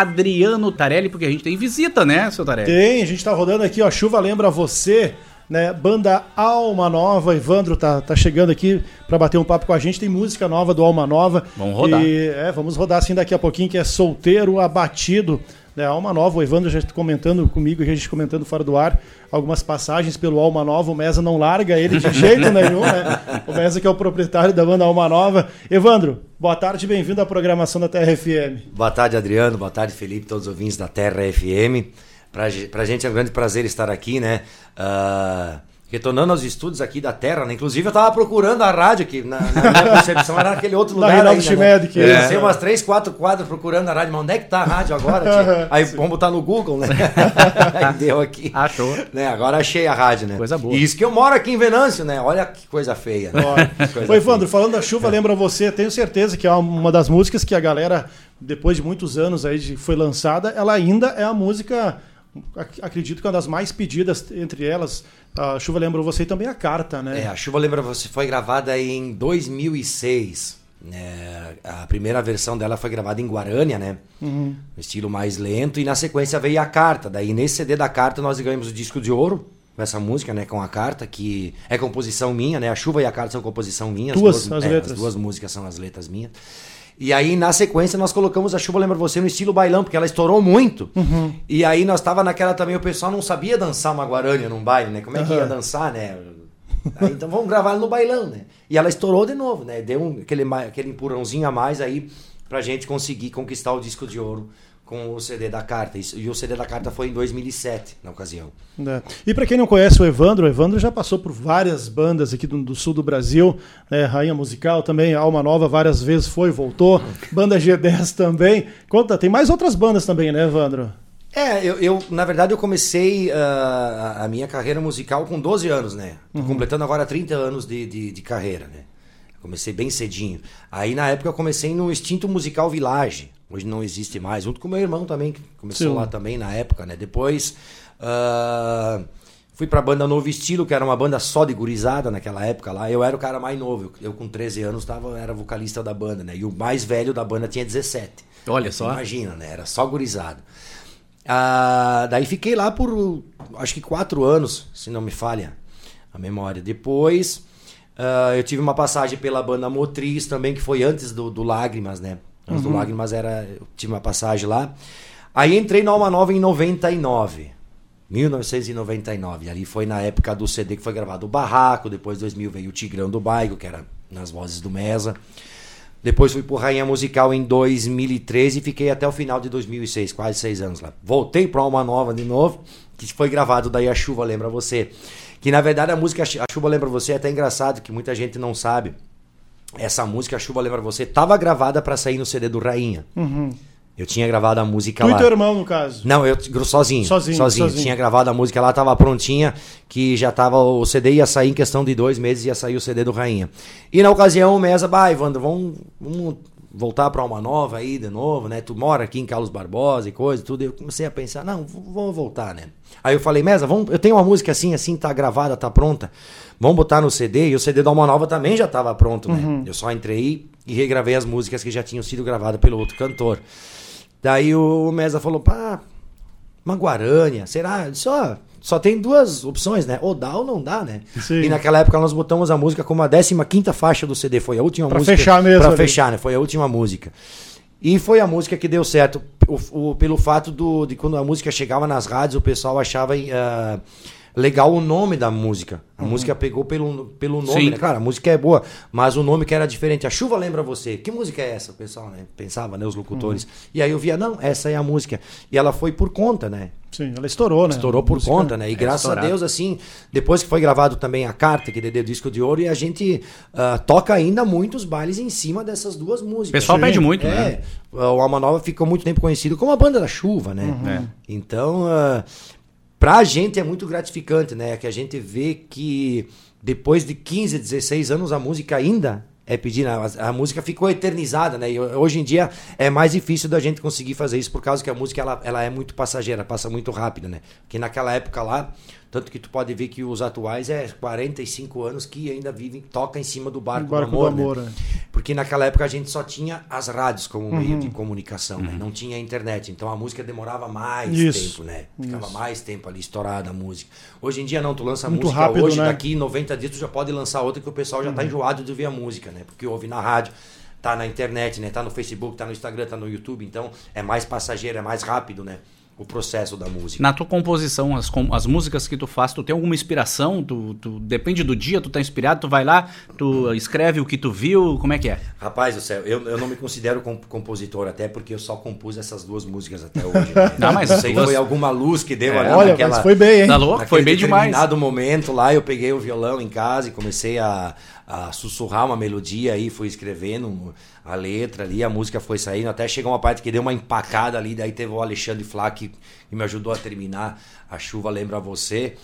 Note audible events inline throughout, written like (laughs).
Adriano Tarelli, porque a gente tem visita, né, seu Tarelli? Tem, a gente tá rodando aqui, ó, Chuva Lembra Você, né, banda Alma Nova, Evandro tá, tá chegando aqui para bater um papo com a gente, tem música nova do Alma Nova. Vamos rodar. E, é, vamos rodar assim daqui a pouquinho, que é Solteiro Abatido, né, Alma Nova, o Evandro já comentando comigo, a gente comentando fora do ar, algumas passagens pelo Alma Nova, o Mesa não larga ele de jeito nenhum, né? O Mesa que é o proprietário da banda Alma Nova. Evandro, boa tarde, bem-vindo à programação da Terra FM. Boa tarde, Adriano. Boa tarde, Felipe, todos os ouvintes da Terra FM. Pra, pra gente é um grande prazer estar aqui, né? Ah, retornando aos estudos aqui da Terra, né? Inclusive eu tava procurando a rádio aqui, na, na minha concepção era naquele outro Na (laughs) lugar Reinaldo ainda, Schmedt, que Eu é. passei umas três, quatro quadras procurando a rádio, mas onde é que tá a rádio agora? (laughs) Aí vamos botar no Google, né? (laughs) Aí deu aqui. Achou. Né? Agora achei a rádio, né? Coisa boa. E isso que eu moro aqui em Venâncio, né? Olha que coisa feia. Né? Que coisa Ô, Evandro, feia. falando da chuva, lembra você, tenho certeza que é uma das músicas que a galera, depois de muitos anos aí de, foi lançada, ela ainda é a música, acredito que é uma das mais pedidas entre elas. A chuva lembra você e também a carta, né? É, a Chuva Lembra Você foi gravada em 2006. né? a primeira versão dela foi gravada em Guarânia, né? Uhum. No estilo mais lento. E na sequência veio a carta. Daí nesse CD da carta nós ganhamos o disco de ouro com essa música, né? Com a carta, que é composição minha, né? A chuva e a carta são composição minha. Tuas, as é, letras. As duas músicas são as letras minhas. E aí, na sequência, nós colocamos a Chuva Lembra Você no estilo bailão, porque ela estourou muito. Uhum. E aí, nós tava naquela também, o pessoal não sabia dançar uma guarânia num baile, né? Como é que ia Aham. dançar, né? Aí, então vamos gravar no bailão, né? E ela estourou de novo, né? Deu um- aquele, aquele empurrãozinho a mais aí pra gente conseguir conquistar o disco de ouro com o CD da carta. E o CD da carta foi em 2007, na ocasião. né? E para quem não conhece o Evandro, o Evandro já passou por várias bandas aqui do, do sul do Brasil, né? Rainha Musical também, Alma Nova várias vezes foi, voltou, banda G10 também. Conta, tem mais outras bandas também, né, Evandro? É, eu, eu, na verdade eu comecei ah, a- minha carreira musical com 12 anos, né? Tô completando agora 30 anos de, de, de carreira, né? Comecei bem cedinho. Aí na época eu comecei no Instinto Musical Village. Hoje não existe mais, junto com meu irmão também, que começou Sim. lá também na época, né? Depois ah, fui pra banda Novo Estilo, que era uma banda só de gurizada naquela época lá. Eu era o cara mais novo, eu, eu com 13 anos tava, era vocalista da banda, né? E o mais velho da banda tinha 17. Olha só. Imagina, né? Era só gurizada. Ah, daí fiquei lá por acho que quatro anos, se não me falha a memória. Depois ah, eu tive uma passagem pela banda Motriz também, que foi antes do, do Lágrimas, né? Antes do Lágrimas era. Eu tive uma passagem lá. Aí entrei na Alma Nova em 99. 1999. Ali foi na época do CD que foi gravado o Barraco, depois 2000 veio o Tigrão do Bairro, que era nas vozes do Mesa. Depois fui pro Rainha Musical em 2013 e fiquei até o final de 2006, quase seis anos lá. Voltei pro Alma Nova de novo, que foi gravado daí A Chuva Lembra Você. Que na verdade a música A Chuva Lembra Você é até engraçado, que muita gente não sabe. Essa música A Chuva Lembra Você tava gravada para sair no CD do Rainha. Eu tinha gravado a música Tu lá. e teu irmão, no caso. Não, eu sozinho. Sozinho, sozinho. Tinha gravado a música lá, tava prontinha, que já tava. O CD ia sair em questão de dois meses, ia sair o CD do Rainha. E na ocasião o Mesa, bah, Evandro, vamos, vamos voltar pra uma nova aí de novo, né? Tu mora aqui em Carlos Barbosa e coisa, e tudo. E eu comecei a pensar, não, vamos voltar, né? Aí eu falei, Mesa, vamos, eu tenho uma música assim, assim, tá gravada, tá pronta. Vamos botar no CD. E o CD da Alma Nova também já tava pronto, né? Eu só entrei e regravei as músicas que já tinham sido gravadas pelo outro cantor. Daí o Mesa falou, pá, uma Guarânia, será? Só, só tem duas opções, né? Ou dá ou não dá, né? Sim. E naquela época nós botamos a música como a 15 faixa do CD, foi a última Pra música. fechar mesmo Pra ali. fechar, né? Foi a última música. E foi a música que deu certo, o, o- pelo fato do, de quando a música chegava nas rádios, o pessoal achava ah, legal o nome da música. A música pegou pelo, pelo nome, Sim. né? Cara, a música é boa, mas o nome que era diferente. A chuva lembra você. Que música é essa, o pessoal, né? Pensava, né? Os locutores. E aí eu via, não, essa é a música. E ela foi por conta, né? Sim, ela estourou, né? Estourou por conta, né? E graças estourado. a Deus, assim, depois que foi gravado também a carta, que deu disco de ouro, e a gente ah, toca ainda muitos bailes em cima dessas duas músicas. O pessoal Sim. pede muito, É, né? o Alma Nova ficou muito tempo conhecido como a banda da chuva, né? É. Então, ah, pra gente é muito gratificante, né? Que a gente vê que depois de 15, 16 anos a música ainda é pedida, a, a música ficou eternizada, né? E hoje em dia é mais difícil da gente conseguir fazer isso por causa que a música ela, ela é muito passageira, passa muito rápido, né? Que naquela época lá Tanto que tu pode ver que os atuais é 45 anos que ainda vivem, toca em cima do barco, O barco do amor. do amor, né? é. Porque naquela época a gente só tinha as rádios como Uhum. meio de comunicação, né? não tinha internet. Então a música demorava mais Isso, tempo, né? Ficava isso. mais tempo ali estourada a música. Hoje em dia não, tu lança Muito música rápido, hoje, né? daqui 90 dias tu já pode lançar outra que o pessoal já Uhum. tá enjoado de ouvir a música, né? Porque ouve na rádio, tá na internet, né? Tá no Facebook, tá no Instagram, tá no YouTube, então é mais passageiro, é mais rápido, né? O processo da música. Na tua composição, as, as músicas que tu faz, tu tem alguma inspiração? Tu, tu- depende do dia, tu tá inspirado, tu vai lá, tu escreve o que tu viu, como é que é? Rapaz do céu, eu, eu não me considero com- compositor, até porque eu só compus essas duas músicas até hoje. Né? (laughs) Não, mas sei, duas- foi alguma luz que deu É. ali Olha, naquela... mas foi bem, hein? Tá louco? Foi bem demais. determinado momento lá, eu peguei o violão em casa e comecei a, a sussurrar uma melodia aí, fui escrevendo a letra ali, a música foi saindo, até chegou uma parte que deu uma empacada ali, daí teve o Alexandre Flá que, que me ajudou a terminar A Chuva Lembra Você.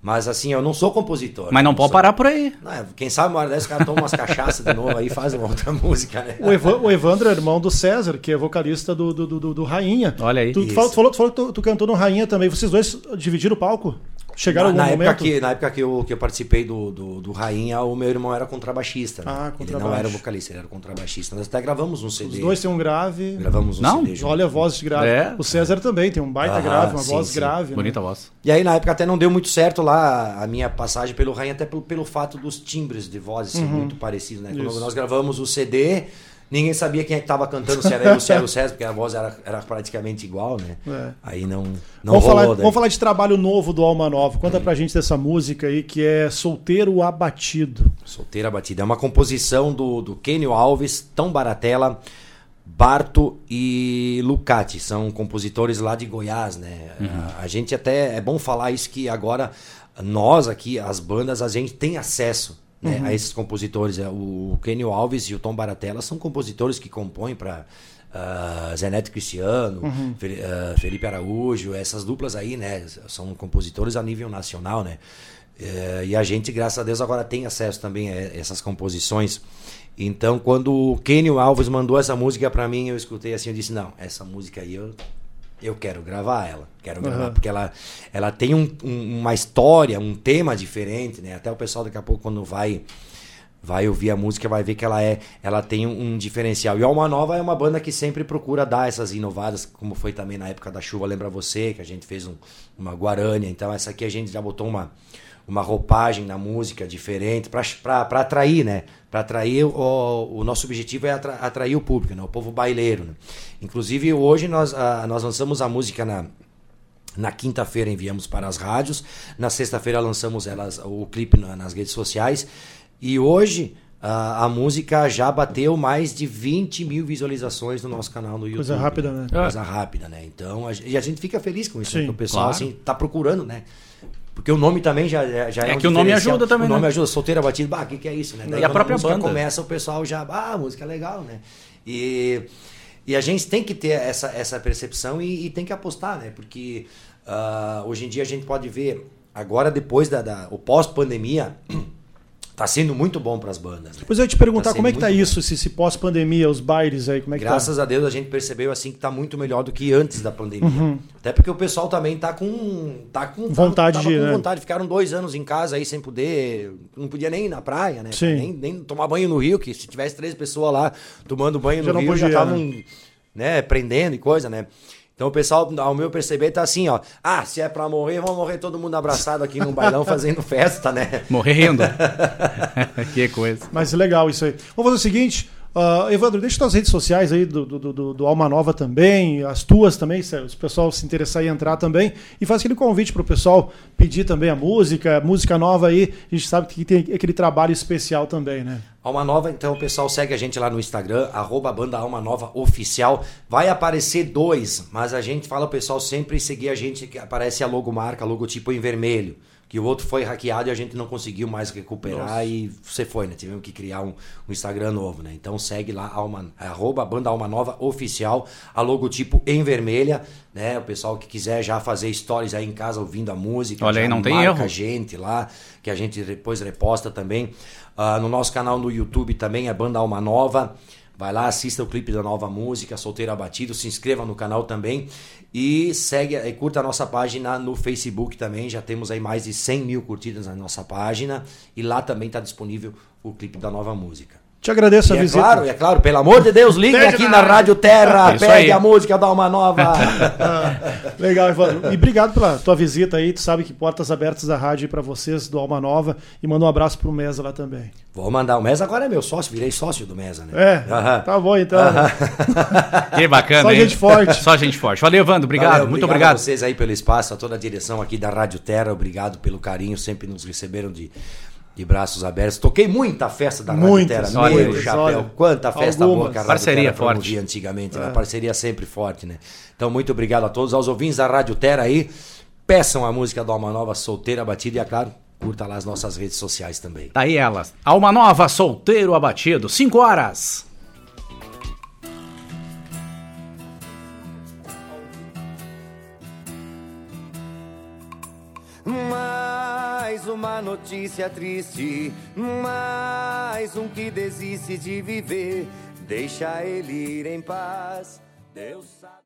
Mas assim, eu não sou compositor. Mas não pode sou- parar por aí. Não, é, quem sabe uma hora dessa o cara toma umas cachaças de novo aí e faz uma outra (laughs) música, né? O, Evan- o Evandro é irmão do César, que é vocalista do, do, do, do Rainha. Olha aí. Tu, tu falou, tu falou, tu falou que tu, tu cantou no Rainha também. Vocês dois dividiram o palco? Chegaram na, algum na época que, na época que eu, que eu participei do, do, do Rainha, o meu irmão era contrabaixista. Né? Ah, ele contrabaixo. não era vocalista, ele era contrabaixista. Nós até gravamos um CD. Os dois têm um grave. Gravamos um Não? CD junto. Olha a voz de grave. É. O César também tem um baita Aham, grave, uma sim, voz sim. grave. né? Bonita voz. E aí na época até não deu muito certo lá a minha passagem pelo Rainha, até pelo, pelo fato dos timbres de voz ser muito parecidos. Né? Quando Uhum. Isso. nós gravamos o CD, ninguém sabia quem é que estava cantando, se era eu ou se era o César, porque a voz era, era praticamente igual, né? É. Aí não, não Vamos rolou. falar, daí. vamos falar de trabalho novo do Alma Nova. Conta pra gente dessa música aí que é Solteiro Abatido. Solteira Batida. É uma composição do, do Kenio Alves, Tão Baratella, Barto e Lucati. São compositores lá de Goiás, né? A, a gente até. É bom falar isso que agora nós aqui, as bandas, a gente tem acesso. Né, a esses compositores, É, o Kenio Alves e o Tom Baratella são compositores que compõem para Zé Neto Cristiano, Fe- ah, Felipe Araújo, essas duplas aí, né? São compositores a nível nacional, né? É, e a gente, graças a Deus, agora tem acesso também a essas composições. Então, quando o Kenio Alves mandou essa música pra mim, eu escutei assim, eu disse, não, essa música aí eu, eu quero gravar ela. Quero gravar, Aham. porque ela, ela tem um- um- uma história, um tema diferente, né? Até o pessoal daqui a pouco, quando vai vai ouvir a música, vai ver que ela é, ela tem um, diferencial. E a Alma Nova é uma banda que sempre procura dar essas inovadas, como foi também na época da chuva, lembra você, que a gente fez um- uma guarânia. Então essa aqui a gente já botou uma uma roupagem na música diferente para atrair, né? Para atrair o, o nosso objetivo é atra- atrair o público, né? O povo baileiro. Né? Inclusive hoje nós ah, nós lançamos a música na na quinta-feira enviamos para as rádios. Na sexta-feira lançamos elas, o clipe na- nas redes sociais. E hoje a, a música já bateu mais de 20 mil visualizações no nosso canal no YouTube. Coisa rápida, né? Coisa rápida, né? Então, a, e a gente fica feliz com isso, Sim, né? o pessoal claro. assim tá procurando, né? Porque o nome também já, já é, É um que o nome ajuda também, O nome né? ajuda, solteira batida, bah, o que, que é isso, né? Daí E a própria música banda. começa, o pessoal já, ah, a música é legal, né? E, e a gente tem que ter essa, essa percepção e, e tem que apostar, né? Porque ah, hoje em dia a gente pode ver, agora depois da, da o pós-pandemia, tá sendo muito bom para as bandas. Né? Depois eu ia te perguntar Tá como é que tá isso, se, se pós-pandemia, os bailes aí, como é que Graças a Deus a gente percebeu assim que tá muito melhor do que antes da pandemia. Até porque o pessoal também tá com tá com Uhum. Vontade de com né? vontade. Ficaram dois anos em casa aí sem poder, não podia nem ir na praia, né? Sim. Nem, nem tomar banho no rio, que se tivesse três pessoas lá tomando banho Já no não rio já podia, estavam né, prendendo e coisa, né? Então o pessoal, ao meu perceber, tá assim, ó. Ah, se é pra morrer, vamos morrer todo mundo abraçado aqui num bailão (laughs) fazendo festa, né? Morrer rindo. (laughs) que coisa. Mas legal isso aí. Vamos fazer o seguinte. ah, Evandro, deixa tuas redes sociais aí do, do, do, do Alma Nova também, as tuas também, se o pessoal se interessar em entrar também. E faz aquele convite pro pessoal pedir também a música, música nova aí. A gente sabe que tem aquele trabalho especial também, né? Alma Nova, então o pessoal segue a gente lá no Instagram, arroba banda Alma Nova Oficial. Vai aparecer dois, mas a gente fala o pessoal sempre seguir a gente, que aparece a logomarca, logotipo em vermelho. Que o outro foi hackeado e a gente não conseguiu mais recuperar e você foi, né? Tivemos que criar um, um Instagram novo, né? Então segue lá, Alma, arroba banda Alma Nova Oficial, a logotipo em vermelha, né? O pessoal que quiser já fazer stories aí em casa ouvindo a música. Olha aí, não tem erro. a gente lá, que a gente depois reposta também. Ah, no nosso canal no YouTube também é Banda Alma Nova. Vai lá, assista o clipe da nova música, Solteiro Abatido, se inscreva no canal também e segue e curta a nossa página no Facebook também. Já temos aí mais de 100 mil curtidas na nossa página e lá também está disponível o clipe da nova música. Te agradeço e a é visita. claro, é claro, pelo amor de Deus, ligue aqui na na Rádio Terra, Isso pegue aí. a música da Alma Nova. (laughs) Ah, legal, Evandro. E obrigado pela tua visita aí. Tu sabe que portas abertas da rádio para vocês do Alma Nova. E manda um abraço pro Mesa lá também. Vou mandar. O Mesa agora é meu sócio, virei sócio do Mesa, né? É, Aham. tá bom então. né? (laughs) Que bacana, Só hein? gente forte. Só gente forte. Valeu, Evandro. Obrigado. Valeu, muito a obrigado. vocês aí pelo espaço, a toda a direção aqui da Rádio Terra. Obrigado pelo carinho, sempre nos receberam de, de braços abertos. Toquei muita festa da Rádio Muitas, Terra. Meu chapéu, olha. quanta festa Algumas. boa que a Rádio Parceria Terra forte. antigamente, né? É. Parceria sempre forte, né? Então, muito obrigado a todos, aos ouvintes da Rádio Terra aí. Peçam a música do Alma Nova, Solteira Batida e, é claro, curta lá as nossas redes sociais também. Tá aí ela. Alma Nova, solteiro abatido. 5 horas. Mais uma notícia triste, mais um que desiste de viver. Deixa ele ir em paz. Deus sabe.